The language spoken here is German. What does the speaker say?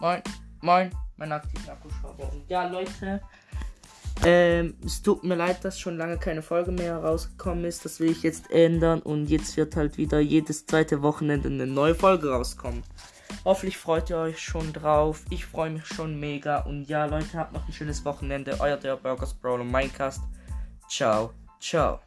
Moin, moin, mein aktiver Akkuschrauber. Und ja, Leute, ähm, es tut mir leid, dass schon lange keine Folge mehr rausgekommen ist. Das will ich jetzt ändern und jetzt wird halt wieder jedes zweite Wochenende eine neue Folge rauskommen. Hoffentlich freut ihr euch schon drauf. Ich freue mich schon mega. Und ja, Leute, habt noch ein schönes Wochenende. Euer der Burgers Brawl und Minecast. Ciao, ciao.